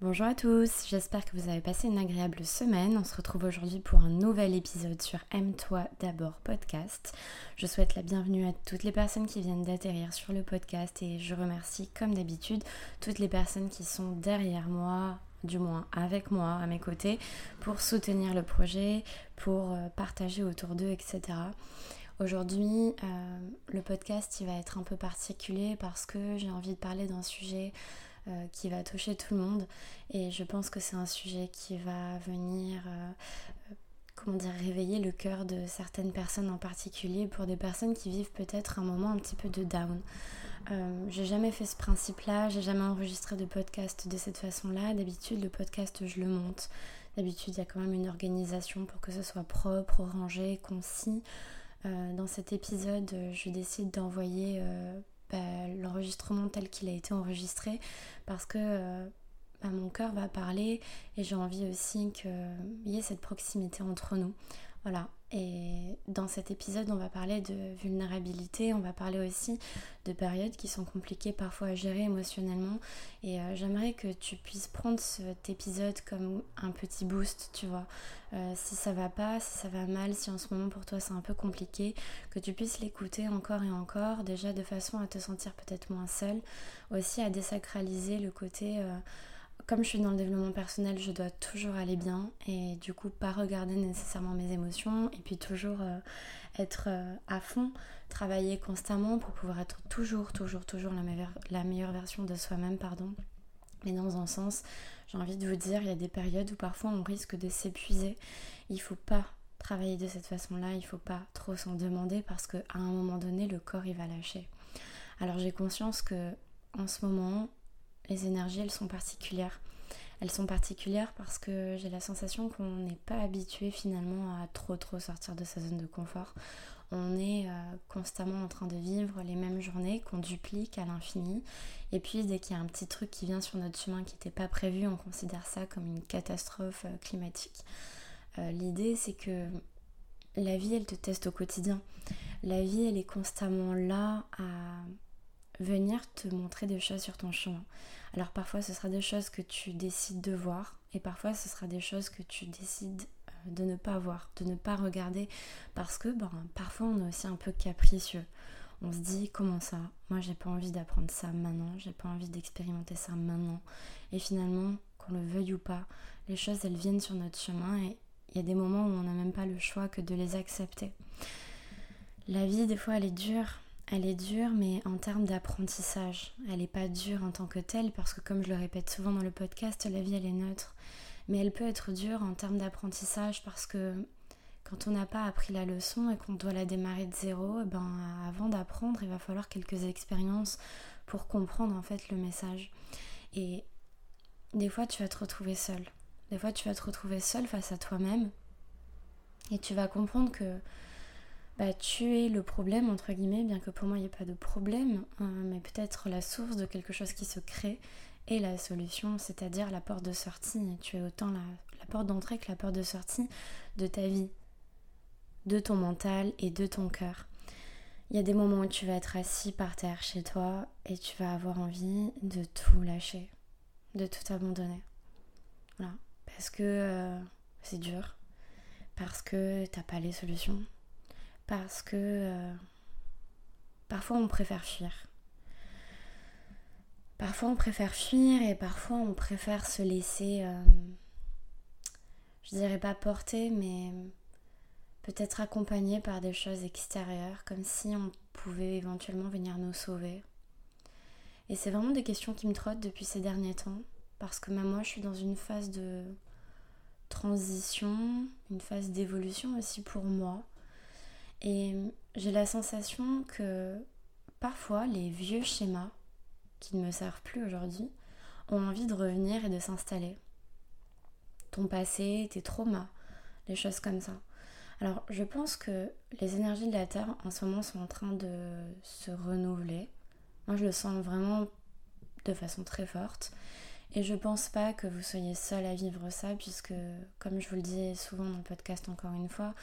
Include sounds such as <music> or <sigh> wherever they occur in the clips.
Bonjour à tous, j'espère que vous avez passé une agréable semaine. On se retrouve aujourd'hui pour un nouvel épisode sur Aime-toi d'abord podcast. Je souhaite la bienvenue à toutes les personnes qui viennent d'atterrir sur le podcast et je remercie comme d'habitude toutes les personnes qui sont derrière moi, du moins avec moi, à mes côtés, pour soutenir le projet, pour euh, partager autour d'eux, etc. Aujourd'hui, euh, le podcast il va être un peu particulier parce que j'ai envie de parler d'un sujet euh, qui va toucher tout le monde. Et je pense que c'est un sujet qui va venir, euh, euh, comment dire, réveiller le cœur de certaines personnes en particulier, pour des personnes qui vivent peut-être un moment un petit peu de down. j'ai jamais fait ce principe-là, j'ai jamais enregistré de podcast de cette façon-là. D'habitude, le podcast, je le monte. D'habitude, il y a quand même une organisation pour que ce soit propre, rangé, concis. dans cet épisode, je décide d'envoyer bah, l'enregistrement tel qu'il a été enregistré parce que euh, bah, mon cœur va parler et j'ai envie aussi qu'il y ait cette proximité entre nous. Voilà, et dans cet épisode, on va parler de vulnérabilité, on va parler aussi de périodes qui sont compliquées parfois à gérer émotionnellement. Et euh, j'aimerais que tu puisses prendre cet épisode comme un petit boost, tu vois. Euh, si ça va pas, si ça va mal, si en ce moment pour toi c'est un peu compliqué, que tu puisses l'écouter encore et encore, déjà de façon à te sentir peut-être moins seule, aussi à désacraliser le côté... Euh, comme je suis dans le développement personnel, je dois toujours aller bien et du coup pas regarder nécessairement mes émotions et puis toujours euh, être euh, à fond, travailler constamment pour pouvoir être toujours, toujours, toujours la meilleure, version de soi-même, pardon. Mais dans un sens, j'ai envie de vous dire, il y a des périodes où parfois on risque de s'épuiser. Il faut pas travailler de cette façon-là, il faut pas trop s'en demander parce qu'à un moment donné, le corps il va lâcher. Alors j'ai conscience que en ce moment, les énergies, elles sont particulières. Elles sont particulières parce que j'ai la sensation qu'on n'est pas habitué finalement à trop trop sortir de sa zone de confort. On est euh, constamment en train de vivre les mêmes journées qu'on duplique à l'infini. Et puis dès qu'il y a un petit truc qui vient sur notre chemin qui n'était pas prévu, on considère ça comme une catastrophe euh, climatique. Euh, l'idée c'est que la vie elle te teste au quotidien. La vie elle est constamment là à venir te montrer des choses sur ton chemin. Alors parfois ce sera des choses que tu décides de voir et parfois ce sera des choses que tu décides euh, de ne pas voir, de ne pas regarder parce que ben, parfois on est aussi un peu capricieux. On se dit comment ça? Moi j'ai pas envie d'apprendre ça maintenant, j'ai pas envie d'expérimenter ça maintenant. Et finalement, qu'on le veuille ou pas, les choses elles viennent sur notre chemin et il y a des moments où on n'a même pas le choix que de les accepter. La vie des fois elle est dure, elle est dure, mais en termes d'apprentissage. Elle n'est pas dure en tant que telle, parce que comme je le répète souvent dans le podcast, la vie, elle est neutre. Mais elle peut être dure en termes d'apprentissage, parce que quand on n'a pas appris la leçon et qu'on doit la démarrer de zéro, eh ben, avant d'apprendre, il va falloir quelques expériences pour comprendre en fait le message. Et des fois, tu vas te retrouver seul. Des fois, tu vas te retrouver seul face à toi-même. Et tu vas comprendre que bah, tu es le problème, entre guillemets, bien que pour moi il n'y ait pas de problème, hein, mais peut-être la source de quelque chose qui se crée et la solution, c'est-à-dire la porte de sortie. Tu es autant la, la porte d'entrée que la porte de sortie de ta vie, de ton mental et de ton cœur. Il y a des moments où tu vas être assis par terre chez toi et tu vas avoir envie de tout lâcher, de tout abandonner. Voilà. Parce que euh, c'est dur, parce que t'as pas les solutions, parce que euh, parfois on préfère fuir. Parfois on préfère fuir et parfois on préfère se laisser, euh, je dirais pas porter, mais peut-être accompagner par des choses extérieures, comme si on pouvait éventuellement venir nous sauver. Et c'est vraiment des questions qui me trottent depuis ces derniers temps, parce que même moi je suis dans une phase de transition, une phase d'évolution aussi pour moi. Et j'ai la sensation que parfois les vieux schémas qui ne me servent plus aujourd'hui ont envie de revenir et de s'installer. Ton passé, tes traumas, les choses comme ça. Alors je pense que les énergies de la Terre en ce moment sont en train de se renouveler. Moi je le sens vraiment de façon très forte. Et je pense pas que vous soyez seul à vivre ça, puisque, comme je vous le dis souvent dans le podcast encore une fois,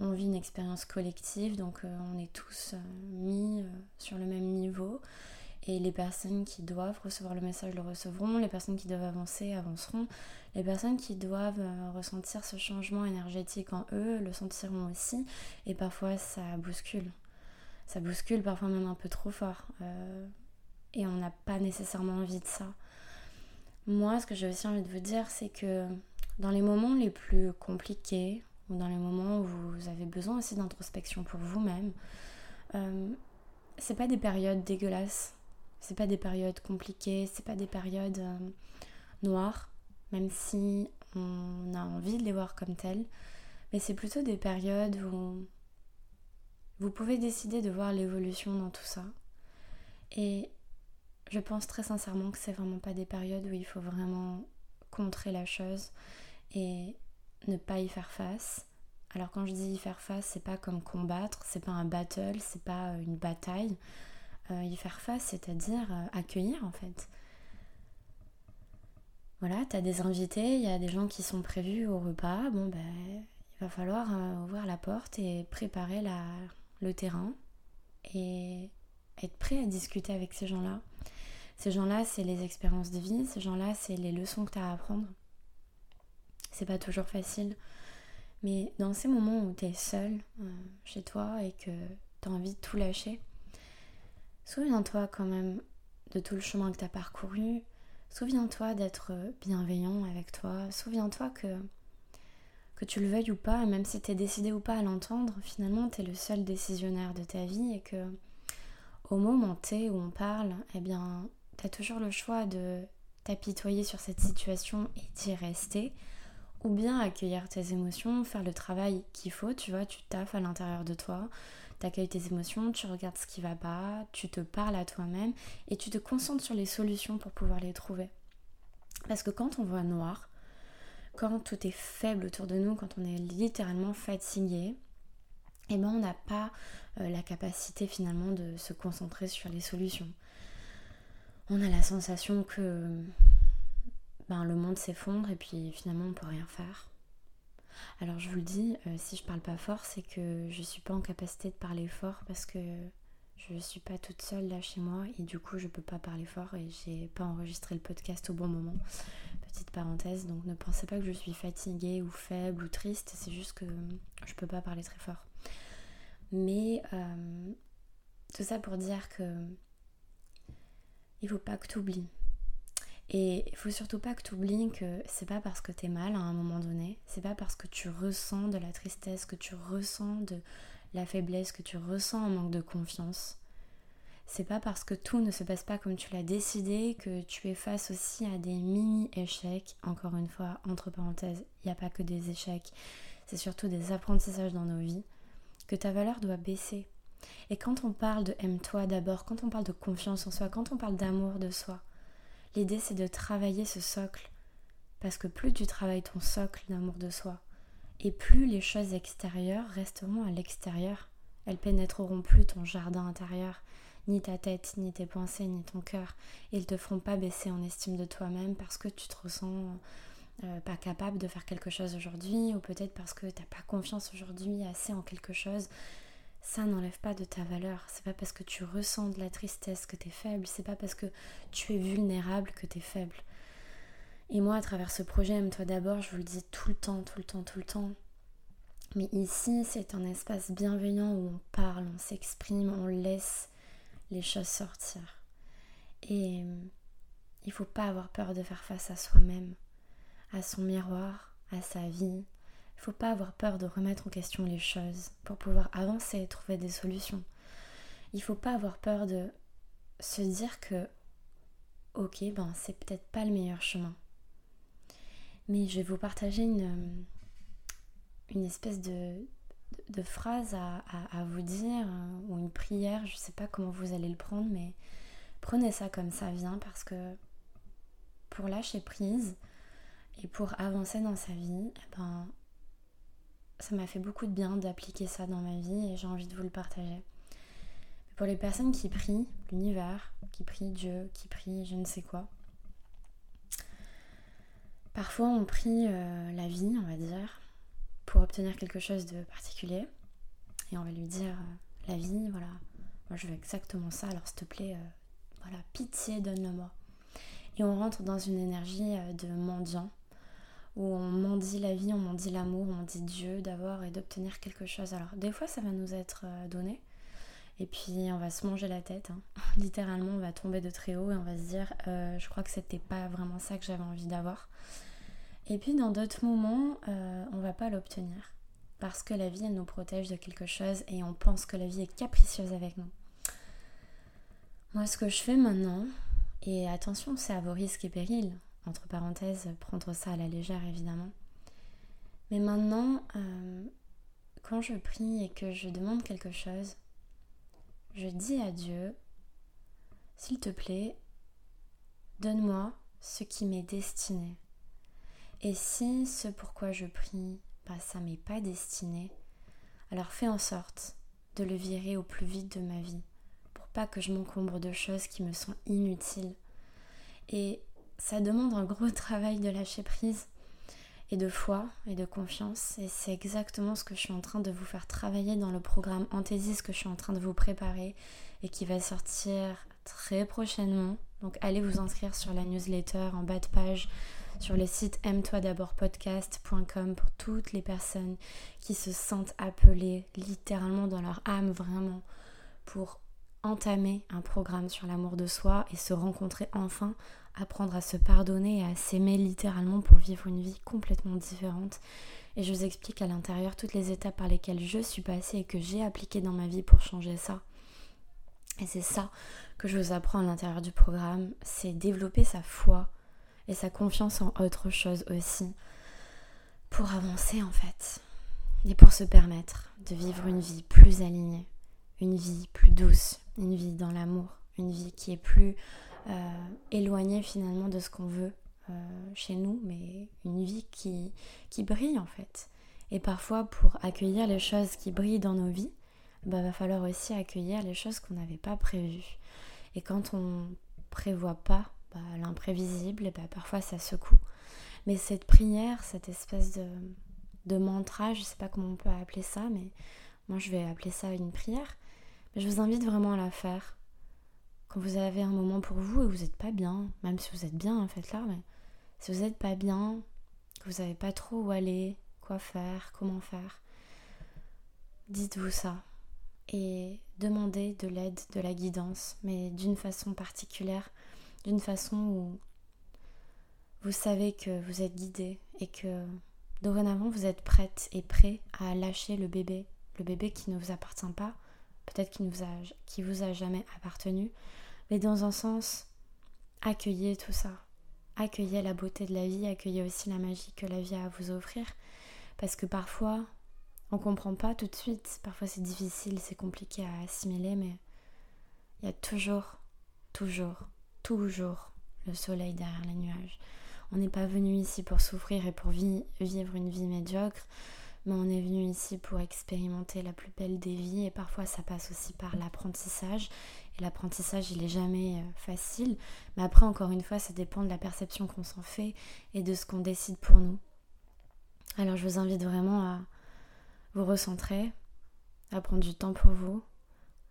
on vit une expérience collective, donc euh, on est tous euh, mis euh, sur le même niveau. Et les personnes qui doivent recevoir le message le recevront, les personnes qui doivent avancer avanceront, les personnes qui doivent ressentir ce changement énergétique en eux le sentiront aussi. Et parfois ça bouscule. Ça bouscule parfois même un peu trop fort. Et on n'a pas nécessairement envie de ça. Moi, ce que j'ai aussi envie de vous dire, c'est que dans les moments les plus compliqués, dans les moments où vous avez besoin aussi d'introspection pour vous-même, euh, c'est pas des périodes dégueulasses, c'est pas des périodes compliquées, c'est pas des périodes euh, noires, même si on a envie de les voir comme telles, mais c'est plutôt des périodes où vous pouvez décider de voir l'évolution dans tout ça. Et je pense très sincèrement que c'est vraiment pas des périodes où il faut vraiment contrer la chose et ne pas y faire face. Alors quand je dis y faire face, c'est pas comme combattre, c'est pas un battle, c'est pas une bataille. Euh, y faire face, c'est-à-dire euh, accueillir en fait. Voilà, t'as des invités, il y a des gens qui sont prévus au repas, bon ben il va falloir euh, ouvrir la porte et préparer la, le terrain et être prêt à discuter avec ces gens-là. Ces gens-là, c'est les expériences de vie, ces gens-là, c'est les leçons que tu as à apprendre. C'est pas toujours facile. Mais dans ces moments où tu es seul euh, chez toi et que tu as envie de tout lâcher, souviens-toi quand même de tout le chemin que tu as parcouru. Souviens-toi d'être bienveillant avec toi. Souviens-toi que, que tu le veuilles ou pas, même si tu es décidé ou pas à l'entendre, finalement tu es le seul décisionnaire de ta vie et que au moment T où on parle, eh bien, tu as toujours le choix de t'apitoyer sur cette situation et d'y rester, ou bien accueillir tes émotions, faire le travail qu'il faut, tu vois, tu taffes à l'intérieur de toi, tu accueilles tes émotions, tu regardes ce qui va pas, tu te parles à toi-même et tu te concentres sur les solutions pour pouvoir les trouver. Parce que quand on voit noir, quand tout est faible autour de nous, quand on est littéralement fatigué, eh ben on n'a pas euh, la capacité finalement de se concentrer sur les solutions. On a la sensation que ben, le monde s'effondre et puis finalement on peut rien faire. Alors je vous le dis, euh, si je parle pas fort, c'est que je suis pas en capacité de parler fort parce que je suis pas toute seule là chez moi et du coup je peux pas parler fort et j'ai pas enregistré le podcast au bon moment. Petite parenthèse, donc ne pensez pas que je suis fatiguée ou faible ou triste, c'est juste que je peux pas parler très fort. Mais euh, tout ça pour dire que il faut pas que tu oublies. Et il faut surtout pas que tu oublies que c'est pas parce que tu es mal à un moment donné, c'est pas parce que tu ressens de la tristesse, que tu ressens de la faiblesse, que tu ressens un manque de confiance. C'est pas parce que tout ne se passe pas comme tu l'as décidé que tu es face aussi à des mini-échecs. Encore une fois, entre parenthèses, il n'y a pas que des échecs, c'est surtout des apprentissages dans nos vies que ta valeur doit baisser. Et quand on parle de aime-toi d'abord, quand on parle de confiance en soi, quand on parle d'amour de soi, l'idée c'est de travailler ce socle. Parce que plus tu travailles ton socle d'amour de soi, et plus les choses extérieures resteront à l'extérieur, elles pénétreront plus ton jardin intérieur, ni ta tête, ni tes pensées, ni ton cœur. Ils te feront pas baisser en estime de toi-même parce que tu te ressens euh, pas capable de faire quelque chose aujourd'hui, ou peut-être parce que t'as pas confiance aujourd'hui assez en quelque chose, ça n'enlève pas de ta valeur. C'est pas parce que tu ressens de la tristesse que tu es faible, c'est pas parce que tu es vulnérable que tu es faible. Et moi, à travers ce projet Aime-toi d'abord, je vous le dis tout le temps, tout le temps, tout le temps. Mais ici, c'est un espace bienveillant où on parle, on s'exprime, on laisse les choses sortir. Et il faut pas avoir peur de faire face à soi-même à son miroir, à sa vie. Il faut pas avoir peur de remettre en question les choses pour pouvoir avancer et trouver des solutions. Il faut pas avoir peur de se dire que ok, ben c'est peut-être pas le meilleur chemin. Mais je vais vous partager une, une espèce de, de phrase à, à, vous dire ou une prière, je sais pas comment vous allez le prendre, mais prenez ça comme ça vient parce que pour lâcher prise, et pour avancer dans sa vie, eh ben, ça m'a fait beaucoup de bien d'appliquer ça dans ma vie et j'ai envie de vous le partager. Pour les personnes qui prient l'univers, qui prient Dieu, qui prient je ne sais quoi, parfois on prie euh, la vie, on va dire, pour obtenir quelque chose de particulier. Et on va lui dire, euh, la vie, voilà, moi je veux exactement ça, alors s'il te plaît, euh, voilà, pitié, donne-le-moi. Et on rentre dans une énergie de mendiant, où on mendie la vie, on mendie l'amour, on mendie Dieu d'avoir et d'obtenir quelque chose. Alors des fois ça va nous être euh, donné, et puis on va se manger la tête, hein. <laughs> littéralement on va tomber de très haut et on va se dire euh, je crois que c'était pas vraiment ça que j'avais envie d'avoir. Et puis dans d'autres moments, on va pas l'obtenir parce que la vie elle nous protège de quelque chose et on pense que la vie est capricieuse avec nous. Moi ce que je fais maintenant, et attention c'est à vos risques et périls, entre parenthèses, prendre ça à la légère évidemment. Mais maintenant, euh, quand je prie et que je demande quelque chose, je dis à Dieu, s'il te plaît, donne-moi ce qui m'est destiné. Et si ce pourquoi je prie ça m'est pas destiné, alors fais en sorte de le virer au plus vite de ma vie, pour pas que je m'encombre de choses qui me sont inutiles. Et ça demande un gros travail de lâcher prise et de foi et de confiance. Et c'est exactement ce que je suis en train de vous faire travailler dans le programme Anthésis que je suis en train de vous préparer et qui va sortir très prochainement. Donc allez vous inscrire sur la newsletter en bas de page sur le site aime-toi d'abord podcast.com pour toutes les personnes qui se sentent appelées littéralement dans leur âme vraiment pour entamer un programme sur l'amour de soi et se rencontrer enfin, apprendre à se pardonner et à s'aimer littéralement pour vivre une vie complètement différente. Et je vous explique à l'intérieur toutes les étapes par lesquelles je suis passée et que j'ai appliquées dans ma vie pour changer ça. Et c'est ça que je vous apprends à l'intérieur du programme, c'est développer sa foi, et sa confiance en autre chose aussi pour avancer en fait et pour se permettre de vivre une vie plus alignée, une vie plus douce, une vie dans l'amour, une vie qui est plus euh, éloignée finalement de ce qu'on veut euh, chez nous, mais une vie qui, qui brille en fait. Et parfois pour accueillir les choses qui brillent dans nos vies, il bah, va falloir aussi accueillir les choses qu'on n'avait pas prévues. Et quand on prévoit pas bah, l'imprévisible, bah, parfois ça secoue. Mais cette prière, cette espèce de, de mantra, je ne sais pas comment on peut appeler ça, mais moi je vais appeler ça une prière. Mais je vous invite vraiment à la faire. Quand vous avez un moment pour vous et vous n'êtes pas bien, même si vous êtes bien, faites-la, mais si vous n'êtes pas bien, que vous savez pas trop où aller, quoi faire, comment faire, dites-vous ça et demandez de l'aide, de la guidance, mais d'une façon particulière d'une façon où vous savez que vous êtes guidé et que dorénavant vous êtes prête et prêt à lâcher le bébé, le bébé qui ne vous appartient pas, peut-être qui, vous a, qui vous a jamais appartenu, mais dans un sens, accueillez tout ça, accueillez la beauté de la vie, accueillez aussi la magie que la vie a à vous offrir, parce que parfois on comprend pas tout de suite, parfois c'est difficile, c'est compliqué à assimiler, mais il y a toujours, toujours toujours le soleil derrière les nuages. On n'est pas venu ici pour souffrir et pour vivre une vie médiocre, on est venu ici pour expérimenter la plus belle des vies et parfois ça passe aussi par l'apprentissage. Et l'apprentissage, il est jamais euh, facile, mais après, encore une fois, ça dépend de la perception qu'on s'en fait et de ce qu'on décide pour nous. Alors je vous invite vraiment à vous recentrer, à prendre du temps pour vous.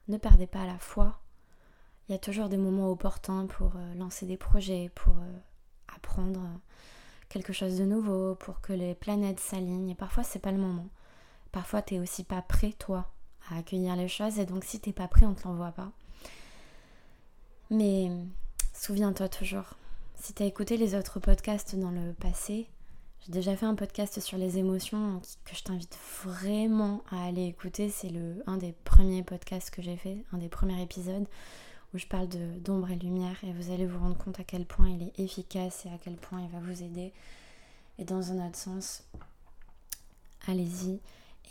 Ne perdez pas la foi il y a toujours des moments opportuns pour euh, lancer des projets, pour euh, apprendre quelque chose de nouveau, pour que les planètes s'alignent. Et parfois, c'est pas le moment. Parfois, tu n'es aussi pas prêt, toi, à accueillir les choses. Et donc, si t'es pas prêt, on te l'envoie pas. Mais souviens-toi toujours, si tu as écouté les autres podcasts dans le passé, j'ai déjà fait un podcast sur les émotions que je t'invite vraiment à aller écouter. C'est le un des premiers podcasts que j'ai fait, un des premiers épisodes où je parle d'ombre et lumière et vous allez vous rendre compte à quel point il est efficace et à quel point il va vous aider. Et dans un autre sens, allez-y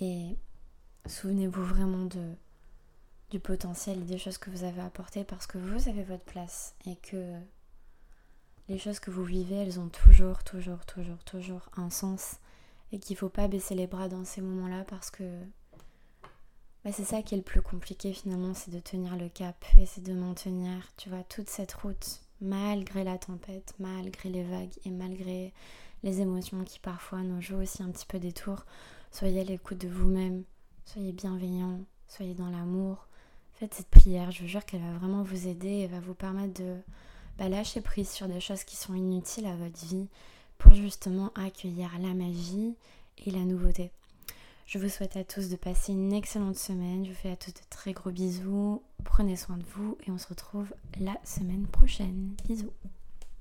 et souvenez-vous vraiment de, du potentiel et des choses que vous avez apportées parce que vous avez votre place et que les choses que vous vivez, elles ont toujours, toujours, toujours, toujours un sens et qu'il ne faut pas baisser les bras dans ces moments-là parce que bah, c'est ça qui est le plus compliqué finalement, c'est de tenir le cap et c'est de maintenir, tu vois, toute cette route malgré la tempête, malgré les vagues et malgré les émotions qui parfois nous jouent aussi un petit peu des tours. Soyez à l'écoute de vous-même, soyez bienveillant, soyez dans l'amour, faites cette prière. Je vous jure qu'elle va vraiment vous aider et va vous permettre de bah, lâcher prise sur des choses qui sont inutiles à votre vie pour justement accueillir la magie et la nouveauté. Je vous souhaite à tous de passer une excellente semaine. Je vous fais à tous de très gros bisous. Prenez soin de vous et on se retrouve la semaine prochaine. Bisous.